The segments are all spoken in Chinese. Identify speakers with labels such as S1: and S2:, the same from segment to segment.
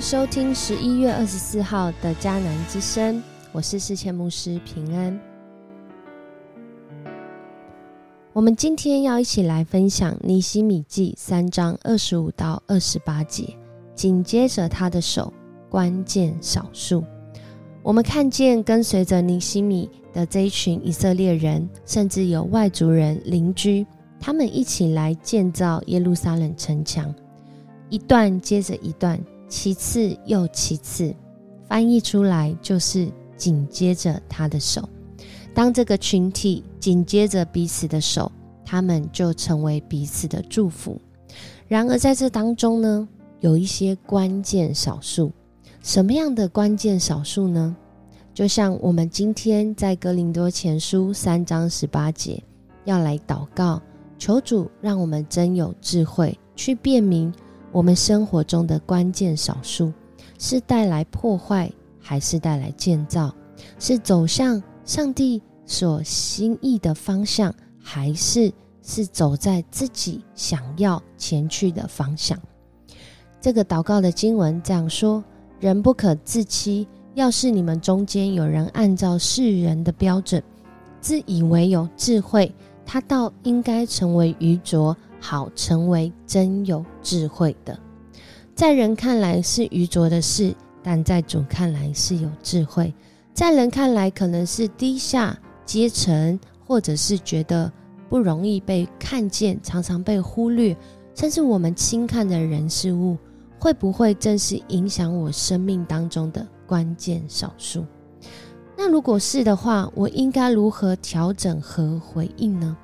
S1: 收听十一月二十四号的迦南之声，我是世谦牧师平安。我们今天要一起来分享尼西米记三章二十五到二十八节，紧接着他的手，关键少数。我们看见跟随着尼西米的这一群以色列人，甚至有外族人邻居，他们一起来建造耶路撒冷城墙，一段接着一段。其次又其次，翻译出来就是紧接着他的手。当这个群体紧接着彼此的手，他们就成为彼此的祝福。然而在这当中呢，有一些关键少数。什么样的关键少数呢？就像我们今天在格林多前书三章十八节要来祷告，求主让我们真有智慧去辨明。我们生活中的关键少数，是带来破坏还是带来建造？是走向上帝所心意的方向，还是是走在自己想要前去的方向？这个祷告的经文这样说：人不可自欺。要是你们中间有人按照世人的标准，自以为有智慧，他倒应该成为愚拙。好，成为真有智慧的，在人看来是愚拙的事，但在主看来是有智慧。在人看来可能是低下阶层，或者是觉得不容易被看见，常常被忽略，甚至我们轻看的人事物，会不会正是影响我生命当中的关键少数？那如果是的话，我应该如何调整和回应呢？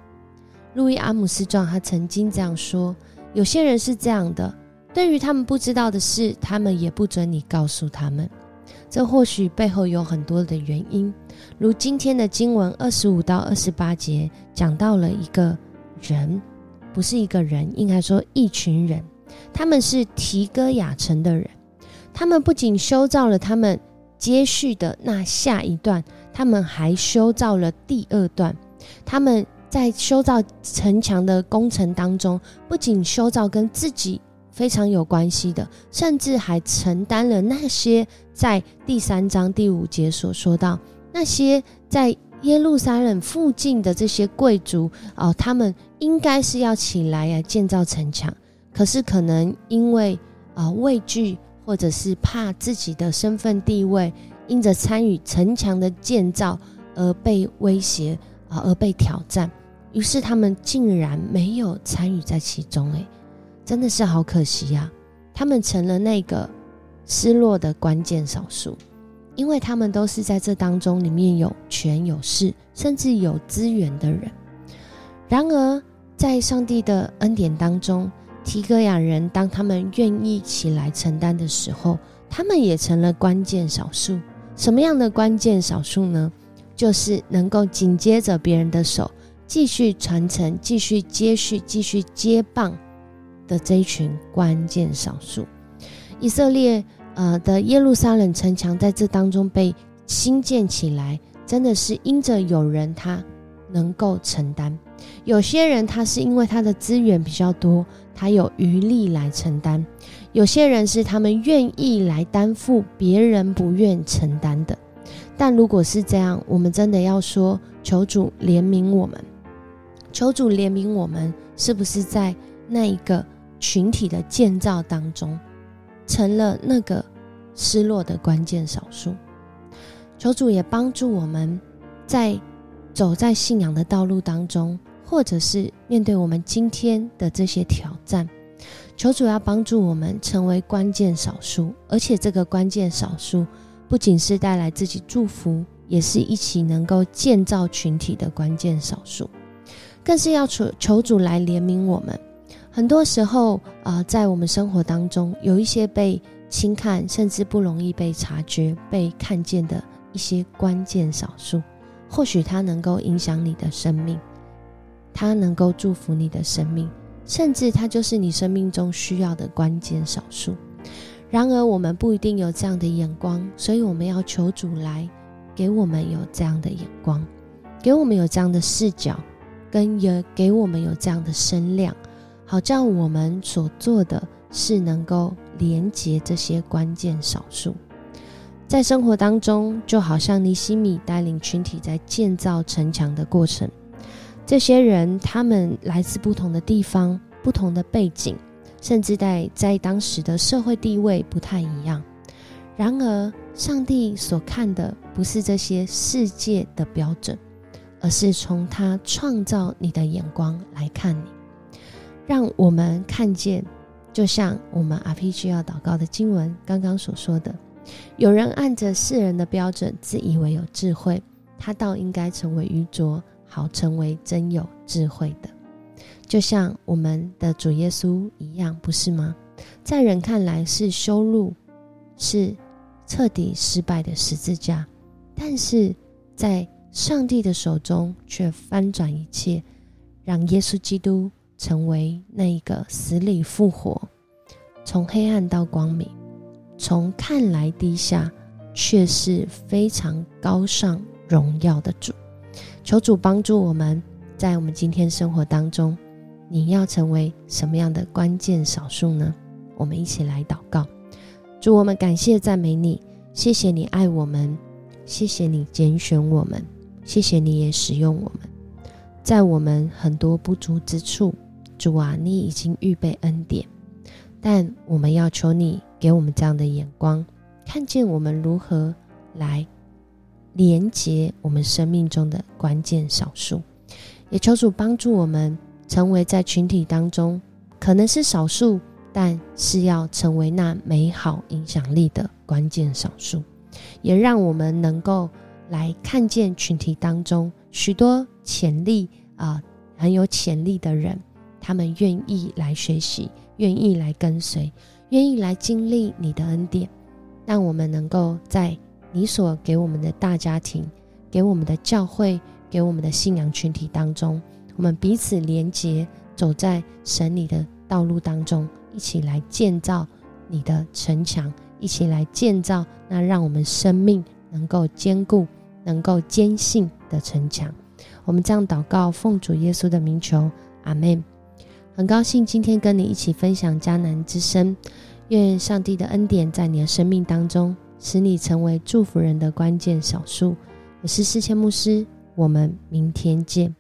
S1: 路易阿姆斯壮他曾经这样说：“有些人是这样的，对于他们不知道的事，他们也不准你告诉他们。这或许背后有很多的原因，如今天的经文二十五到二十八节讲到了一个人，不是一个人，应该说一群人，他们是提戈雅城的人，他们不仅修造了他们接续的那下一段，他们还修造了第二段，他们。”在修造城墙的工程当中，不仅修造跟自己非常有关系的，甚至还承担了那些在第三章第五节所说到那些在耶路撒冷附近的这些贵族哦，他们应该是要起来啊建造城墙，可是可能因为啊畏惧或者是怕自己的身份地位，因着参与城墙的建造而被威胁。啊，而被挑战，于是他们竟然没有参与在其中，诶，真的是好可惜呀！他们成了那个失落的关键少数，因为他们都是在这当中里面有权有势，甚至有资源的人。然而，在上帝的恩典当中，提格亚人当他们愿意起来承担的时候，他们也成了关键少数。什么样的关键少数呢？就是能够紧接着别人的手，继续传承、继续接续、继续接棒的这一群关键少数。以色列呃的耶路撒冷城墙在这当中被新建起来，真的是因着有人他能够承担，有些人他是因为他的资源比较多，他有余力来承担；有些人是他们愿意来担负别人不愿承担的。但如果是这样，我们真的要说求主怜悯我们，求主怜悯我们，是不是在那一个群体的建造当中，成了那个失落的关键少数？求主也帮助我们，在走在信仰的道路当中，或者是面对我们今天的这些挑战，求主要帮助我们成为关键少数，而且这个关键少数。不仅是带来自己祝福，也是一起能够建造群体的关键少数，更是要求求主来怜悯我们。很多时候啊，在我们生活当中，有一些被轻看，甚至不容易被察觉、被看见的一些关键少数，或许它能够影响你的生命，它能够祝福你的生命，甚至它就是你生命中需要的关键少数。然而，我们不一定有这样的眼光，所以我们要求主来给我们有这样的眼光，给我们有这样的视角，跟也给我们有这样的声量，好叫我们所做的是能够连接这些关键少数。在生活当中，就好像尼西米带领群体在建造城墙的过程。这些人，他们来自不同的地方、不同的背景，甚至在在当时的社会地位不太一样。然而，上帝所看的不是这些世界的标准，而是从他创造你的眼光来看你，让我们看见，就像我们 RPG 要祷告的经文刚刚所说的：有人按着世人的标准自以为有智慧，他倒应该成为愚拙。好，成为真有智慧的，就像我们的主耶稣一样，不是吗？在人看来是修路，是彻底失败的十字架，但是在上帝的手中却翻转一切，让耶稣基督成为那一个死里复活，从黑暗到光明，从看来低下，却是非常高尚荣耀的主。求主帮助我们，在我们今天生活当中，你要成为什么样的关键少数呢？我们一起来祷告。主，我们感谢赞美你，谢谢你爱我们，谢谢你拣选我们，谢谢你也使用我们，在我们很多不足之处，主啊，你已经预备恩典，但我们要求你给我们这样的眼光，看见我们如何来。连接我们生命中的关键少数，也求主帮助我们成为在群体当中可能是少数，但是要成为那美好影响力的关键少数，也让我们能够来看见群体当中许多潜力啊很有潜力的人，他们愿意来学习，愿意来跟随，愿意来经历你的恩典，让我们能够在。你所给我们的大家庭，给我们的教会，给我们的信仰群体当中，我们彼此连结，走在神你的道路当中，一起来建造你的城墙，一起来建造那让我们生命能够坚固、能够坚信的城墙。我们这样祷告，奉主耶稣的名求，阿门。很高兴今天跟你一起分享迦南之声，愿上帝的恩典在你的生命当中。使你成为祝福人的关键少数。我是世谦牧师，我们明天见。